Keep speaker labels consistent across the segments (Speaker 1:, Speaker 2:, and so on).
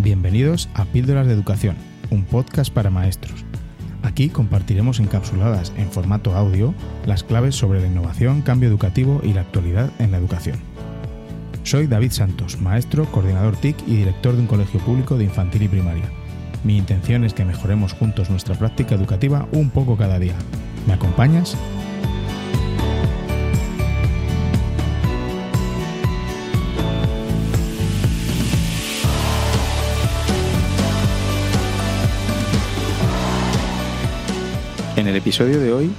Speaker 1: Bienvenidos a Píldoras de Educación, un podcast para maestros. Aquí compartiremos encapsuladas en formato audio las claves sobre la innovación, cambio educativo y la actualidad en la educación. Soy David Santos, maestro, coordinador TIC y director de un colegio público de infantil y primaria. Mi intención es que mejoremos juntos nuestra práctica educativa un poco cada día. ¿Me acompañas? El episodio de hoy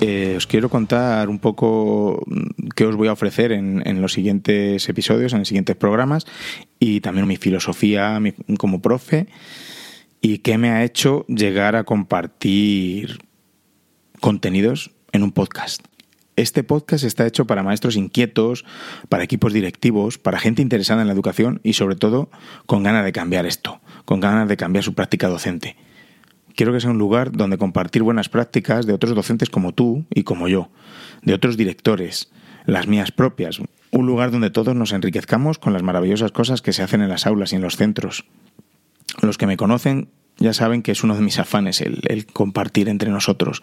Speaker 1: eh, os quiero contar un poco mm, qué os voy a ofrecer en, en, los siguientes episodios, en los siguientes programas y también mi filosofía como profe y qué me ha hecho llegar a compartir contenidos en un podcast. Este podcast está hecho para maestros inquietos, para equipos directivos, para gente interesada en la educación y sobre todo con ganas de cambiar esto, con ganas de cambiar su práctica docente quiero que sea un lugar donde compartir buenas prácticas de otros docentes como tú y como yo, de otros directores, las mías propias, un lugar donde todos nos enriquezcamos con las maravillosas cosas que se hacen en las aulas y en los centros. Los que me conocen ya saben que es uno de mis afanes el, compartir entre nosotros,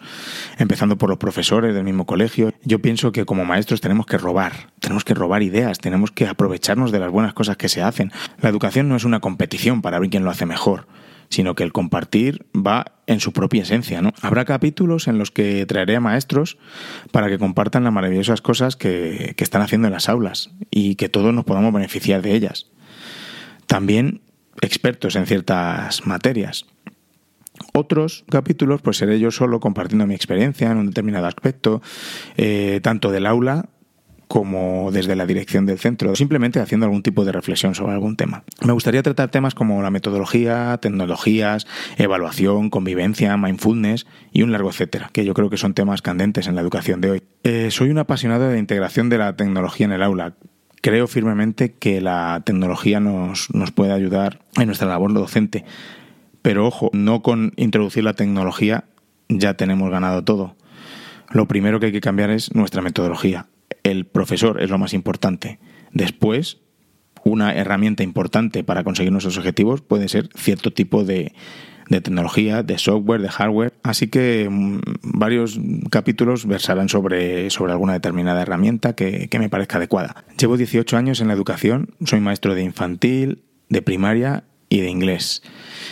Speaker 1: empezando por los profesores del mismo colegio. Yo pienso que como maestros tenemos que robar, tenemos que robar ideas, tenemos que aprovecharnos de las buenas cosas que se hacen. La educación no es una competición para ver quién lo hace mejor sino que el compartir va en su propia esencia. ¿no? Habrá capítulos en los que traeré a maestros para que compartan las maravillosas cosas que, que están haciendo en las aulas y que todos nos podamos beneficiar de ellas. También expertos en ciertas materias. Otros capítulos, pues seré yo solo compartiendo mi experiencia en un determinado aspecto, eh, tanto del aula como desde la dirección del centro, simplemente haciendo algún tipo de reflexión sobre algún tema. Me gustaría tratar temas como la metodología, tecnologías, evaluación, convivencia, mindfulness y un largo etcétera, que yo creo que son temas candentes en la educación de hoy. Eh, soy un apasionado de la integración de la tecnología en el aula. Creo firmemente que la tecnología nos, nos puede ayudar en nuestra labor docente. Pero ojo, no con introducir la tecnología ya tenemos ganado todo. Lo primero que hay que cambiar es nuestra metodología el profesor es lo más importante. Después, una herramienta importante para conseguir nuestros objetivos puede ser cierto tipo de, de tecnología, de software, de hardware. Así que mmm, varios capítulos versarán sobre, sobre alguna determinada herramienta que, que me parezca adecuada. Llevo 18 años en la educación, soy maestro de infantil, de primaria y de inglés.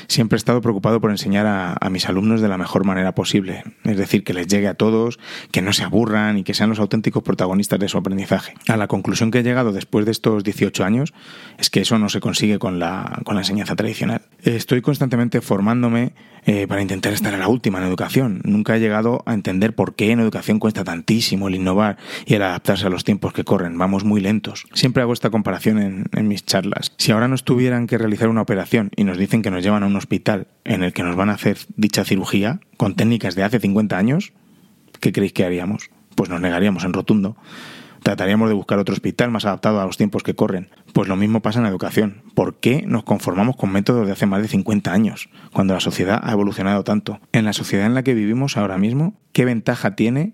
Speaker 1: Siempre he estado preocupado por enseñar a, a, mis alumnos de la mejor manera posible, es decir, que les llegue a todos, que no se aburran y que sean los auténticos protagonistas de su aprendizaje. A la conclusión que he llegado después de estos 18 años es que eso no se consigue con la, con la enseñanza tradicional. Estoy constantemente formándome eh, para intentar estar a la última en educación. Nunca he llegado a entender por qué en educación cuesta tantísimo el innovar y el adaptarse a los tiempos que corren. Vamos muy lentos. Siempre hago esta comparación en, en mis charlas. Si ahora nos tuvieran que realizar una operación y nos dicen que nos llevan a un hospital en el que nos van a hacer dicha cirugía con técnicas de hace 50 años, ¿qué creéis que haríamos? Pues nos negaríamos en rotundo. Trataríamos de buscar otro hospital más adaptado a los tiempos que corren. Pues lo mismo pasa en la educación. ¿Por qué nos conformamos con métodos de hace más de 50 años, cuando la sociedad ha evolucionado tanto? En la sociedad en la que vivimos ahora mismo, ¿qué ventaja tiene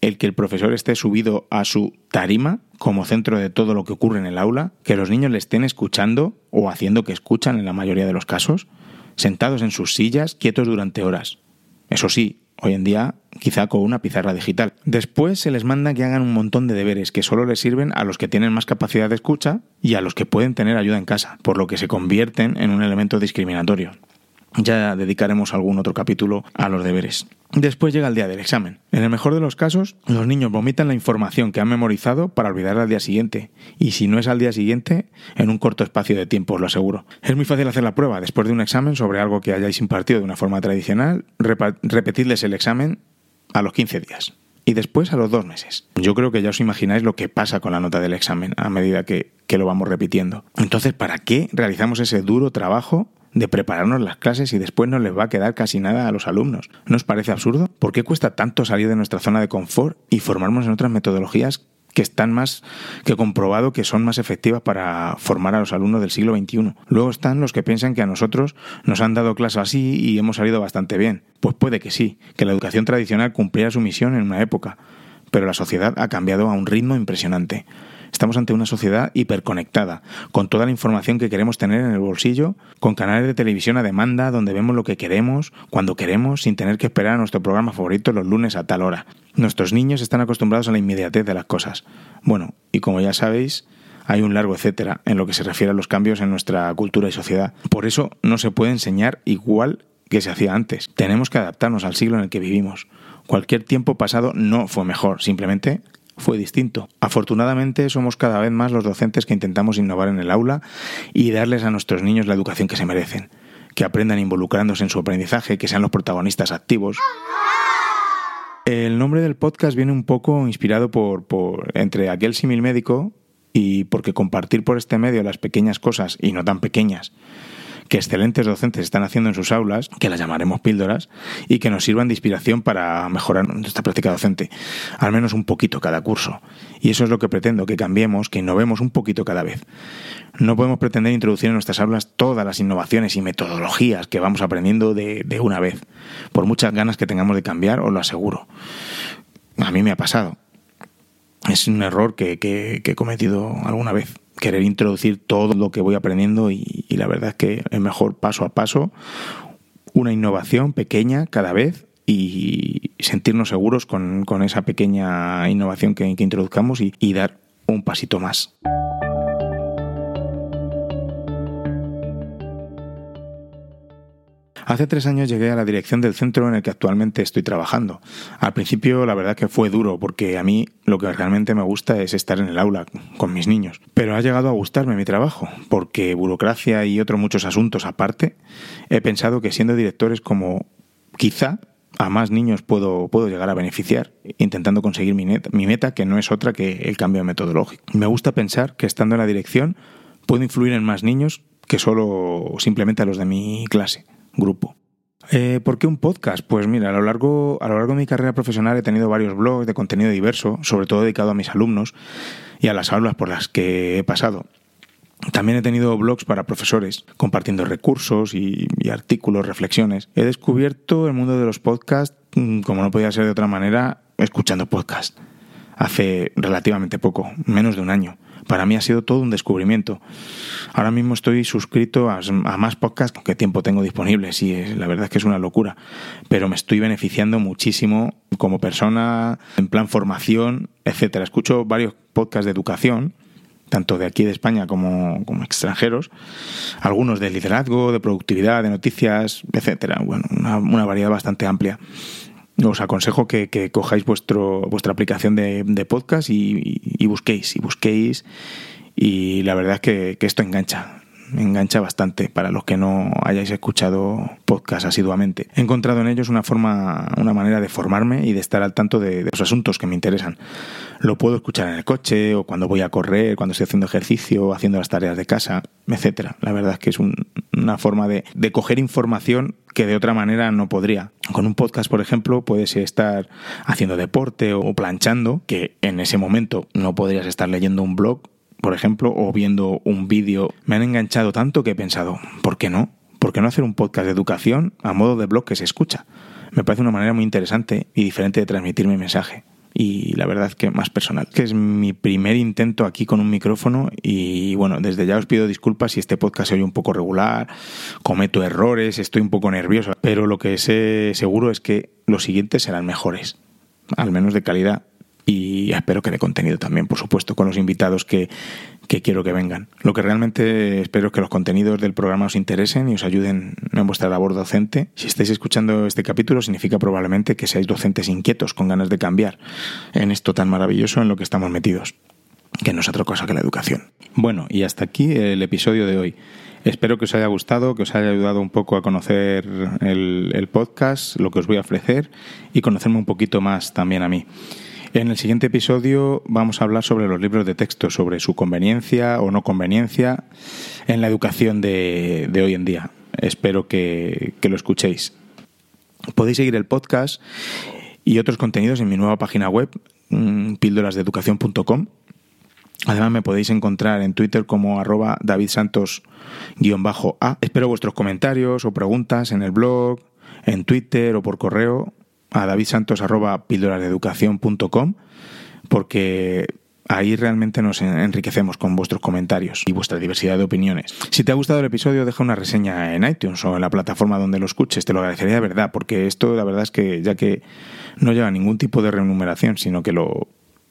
Speaker 1: el que el profesor esté subido a su tarima como centro de todo lo que ocurre en el aula, que los niños le estén escuchando o haciendo que escuchan en la mayoría de los casos, sentados en sus sillas, quietos durante horas? Eso sí, hoy en día quizá con una pizarra digital. Después se les manda que hagan un montón de deberes que solo les sirven a los que tienen más capacidad de escucha y a los que pueden tener ayuda en casa, por lo que se convierten en un elemento discriminatorio. Ya dedicaremos algún otro capítulo a los deberes. Después llega el día del examen. En el mejor de los casos, los niños vomitan la información que han memorizado para olvidarla al día siguiente. Y si no es al día siguiente, en un corto espacio de tiempo, os lo aseguro. Es muy fácil hacer la prueba después de un examen sobre algo que hayáis impartido de una forma tradicional, repetirles el examen a los 15 días y después a los dos meses. Yo creo que ya os imagináis lo que pasa con la nota del examen a medida que, que, lo vamos repitiendo. Entonces, ¿para qué realizamos ese duro trabajo de prepararnos las clases y después no les va a quedar casi nada a los alumnos? ¿No os parece absurdo? ¿Por qué cuesta tanto salir de nuestra zona de confort y formarnos en otras metodologías que están más que comprobado que son más efectivas para formar a los alumnos del siglo XXI. Luego están los que piensan que a nosotros nos han dado clases así y hemos salido bastante bien. Pues puede que sí, que la educación tradicional cumpliera su misión en una época, pero la sociedad ha cambiado a un ritmo impresionante. Estamos ante una sociedad hiperconectada, con toda la información que queremos tener en el bolsillo, con canales de televisión a demanda donde vemos lo que queremos, cuando queremos, sin tener que esperar a nuestro programa favorito los lunes a tal hora. Nuestros niños están acostumbrados a la inmediatez de las cosas. Bueno, y como ya sabéis, hay un largo etcétera en lo que se refiere a los cambios en nuestra cultura y sociedad. Por eso no se puede enseñar igual que se hacía antes. Tenemos que adaptarnos al siglo en el que vivimos. Cualquier tiempo pasado no fue mejor, simplemente fue distinto. Afortunadamente somos cada vez más los docentes que intentamos innovar en el aula y darles a nuestros niños la educación que se merecen, que aprendan involucrándose en su aprendizaje, que sean los protagonistas activos. El nombre del podcast viene un poco inspirado por, entre aquel símil médico y porque compartir por este medio las pequeñas cosas y no tan pequeñas que excelentes docentes están haciendo en sus aulas, que las llamaremos píldoras, y que nos sirvan de inspiración para mejorar nuestra práctica docente, al menos un poquito cada curso. Y eso es lo que pretendo, que cambiemos, que innovemos un poquito cada vez. No podemos pretender introducir en nuestras aulas todas las innovaciones y metodologías que vamos aprendiendo de, una vez, por muchas ganas que tengamos de cambiar, os lo aseguro. A mí me ha pasado. Es un error que he cometido alguna vez querer introducir todo lo que voy aprendiendo y, la verdad es que es mejor paso a paso, una innovación pequeña cada vez y sentirnos seguros con, esa pequeña innovación que, introduzcamos y dar un pasito más. Hace tres años llegué a la dirección del centro en el que actualmente estoy trabajando. Al principio la verdad que fue duro porque a mí lo que realmente me gusta es estar en el aula con mis niños. Pero ha llegado a gustarme mi trabajo porque burocracia y otros muchos asuntos aparte, he pensado que siendo directores como quizá a más niños puedo, puedo llegar a beneficiar, intentando conseguir mi, meta, que no es otra que el cambio metodológico. Me gusta pensar que estando en la dirección puedo influir en más niños que solo simplemente a los de mi clase grupo. Eh, ¿Por qué un podcast? Pues mira, a lo, largo, a lo largo de mi carrera profesional he tenido varios blogs de contenido diverso, sobre todo dedicado a mis alumnos y a las aulas por las que he pasado. También he tenido blogs para profesores, compartiendo recursos y, y, artículos, reflexiones. He descubierto el mundo de los podcasts, mm, como no podía ser de otra manera, escuchando podcasts. Hace relativamente poco, menos de un año para mí ha sido todo un descubrimiento. Ahora mismo estoy suscrito a, más podcasts que tiempo tengo disponible, sí, la verdad es que es una locura, pero me estoy beneficiando muchísimo como persona, en plan formación, etcétera. Escucho varios podcasts de educación, tanto de aquí de España como, como extranjeros, algunos de liderazgo, de productividad, de noticias, etcétera. Bueno, una, una variedad bastante amplia os aconsejo que, cojáis vuestro, vuestra aplicación de, podcast y, busquéis, y busquéis. Y la verdad es que, esto engancha, engancha bastante para los que no hayáis escuchado podcast asiduamente. He encontrado en ellos una forma, una manera de formarme y de estar al tanto de, los asuntos que me interesan. Lo puedo escuchar en el coche o cuando voy a correr, cuando estoy haciendo ejercicio, haciendo las tareas de casa, etcétera. La verdad es que es una forma de, de coger información que de otra manera no podría. Con un podcast, por ejemplo, puedes estar haciendo deporte o planchando, que en ese momento no podrías estar leyendo un blog, por ejemplo, o viendo un vídeo. Me han enganchado tanto que he pensado, ¿por qué no? ¿Por qué no hacer un podcast de educación a modo de blog que se escucha? Me parece una manera muy interesante y diferente de transmitir mi mensaje y la verdad que más personal. Que es mi primer intento aquí con un micrófono y bueno, desde ya os pido disculpas si este podcast se oye un poco regular, cometo errores, estoy un poco nervioso, pero lo que sé seguro es que los siguientes serán mejores, al menos de calidad y espero que de contenido también, por supuesto, con los invitados que, quiero que vengan. Lo que realmente espero es que los contenidos del programa os interesen y os ayuden en vuestra labor docente. Si estáis escuchando este capítulo, significa probablemente que seáis docentes inquietos, con ganas de cambiar en esto tan maravilloso en lo que estamos metidos, que no es otra cosa que la educación. Bueno, y hasta aquí el episodio de hoy. Espero que os haya gustado, que os haya ayudado un poco a conocer el, el podcast, lo que os voy a ofrecer y conocerme un poquito más también a mí. En el siguiente episodio vamos a hablar sobre los libros de texto, sobre su conveniencia o no conveniencia en la educación de, hoy en día. Espero que, lo escuchéis. Podéis seguir el podcast y otros contenidos en mi nueva página web, mm, píldorasdeeducación.com. Además me podéis encontrar en Twitter como arroba davidsantos-a. Espero vuestros comentarios o preguntas en el blog, en Twitter o por correo a davidsantos.píldorasdeeducación.com porque Ahí realmente nos enriquecemos con vuestros comentarios y vuestra diversidad de opiniones. Si te ha gustado el episodio, deja una reseña en iTunes o en la plataforma donde lo escuches. Te lo agradecería de verdad, porque esto la verdad es que ya que no lleva ningún tipo de remuneración, sino que lo,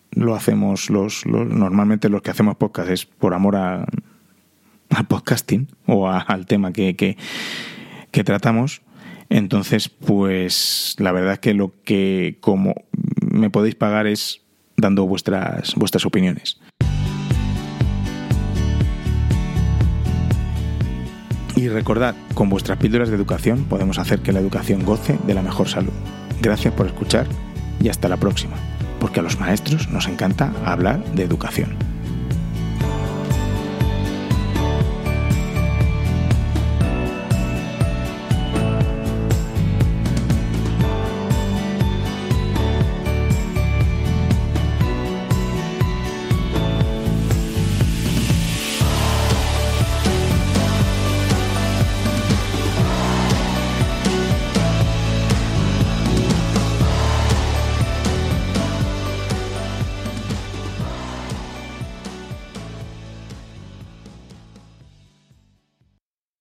Speaker 1: lo hacemos los, normalmente los que hacemos podcast es por amor a, al podcasting o al tema que, que tratamos. Entonces, pues la verdad es que lo que como me podéis pagar es dando vuestras, vuestras opiniones. Y recordad, con vuestras píldoras de educación podemos hacer que la educación goce de la mejor salud. Gracias por escuchar y hasta la próxima, porque a los maestros nos encanta hablar de educación.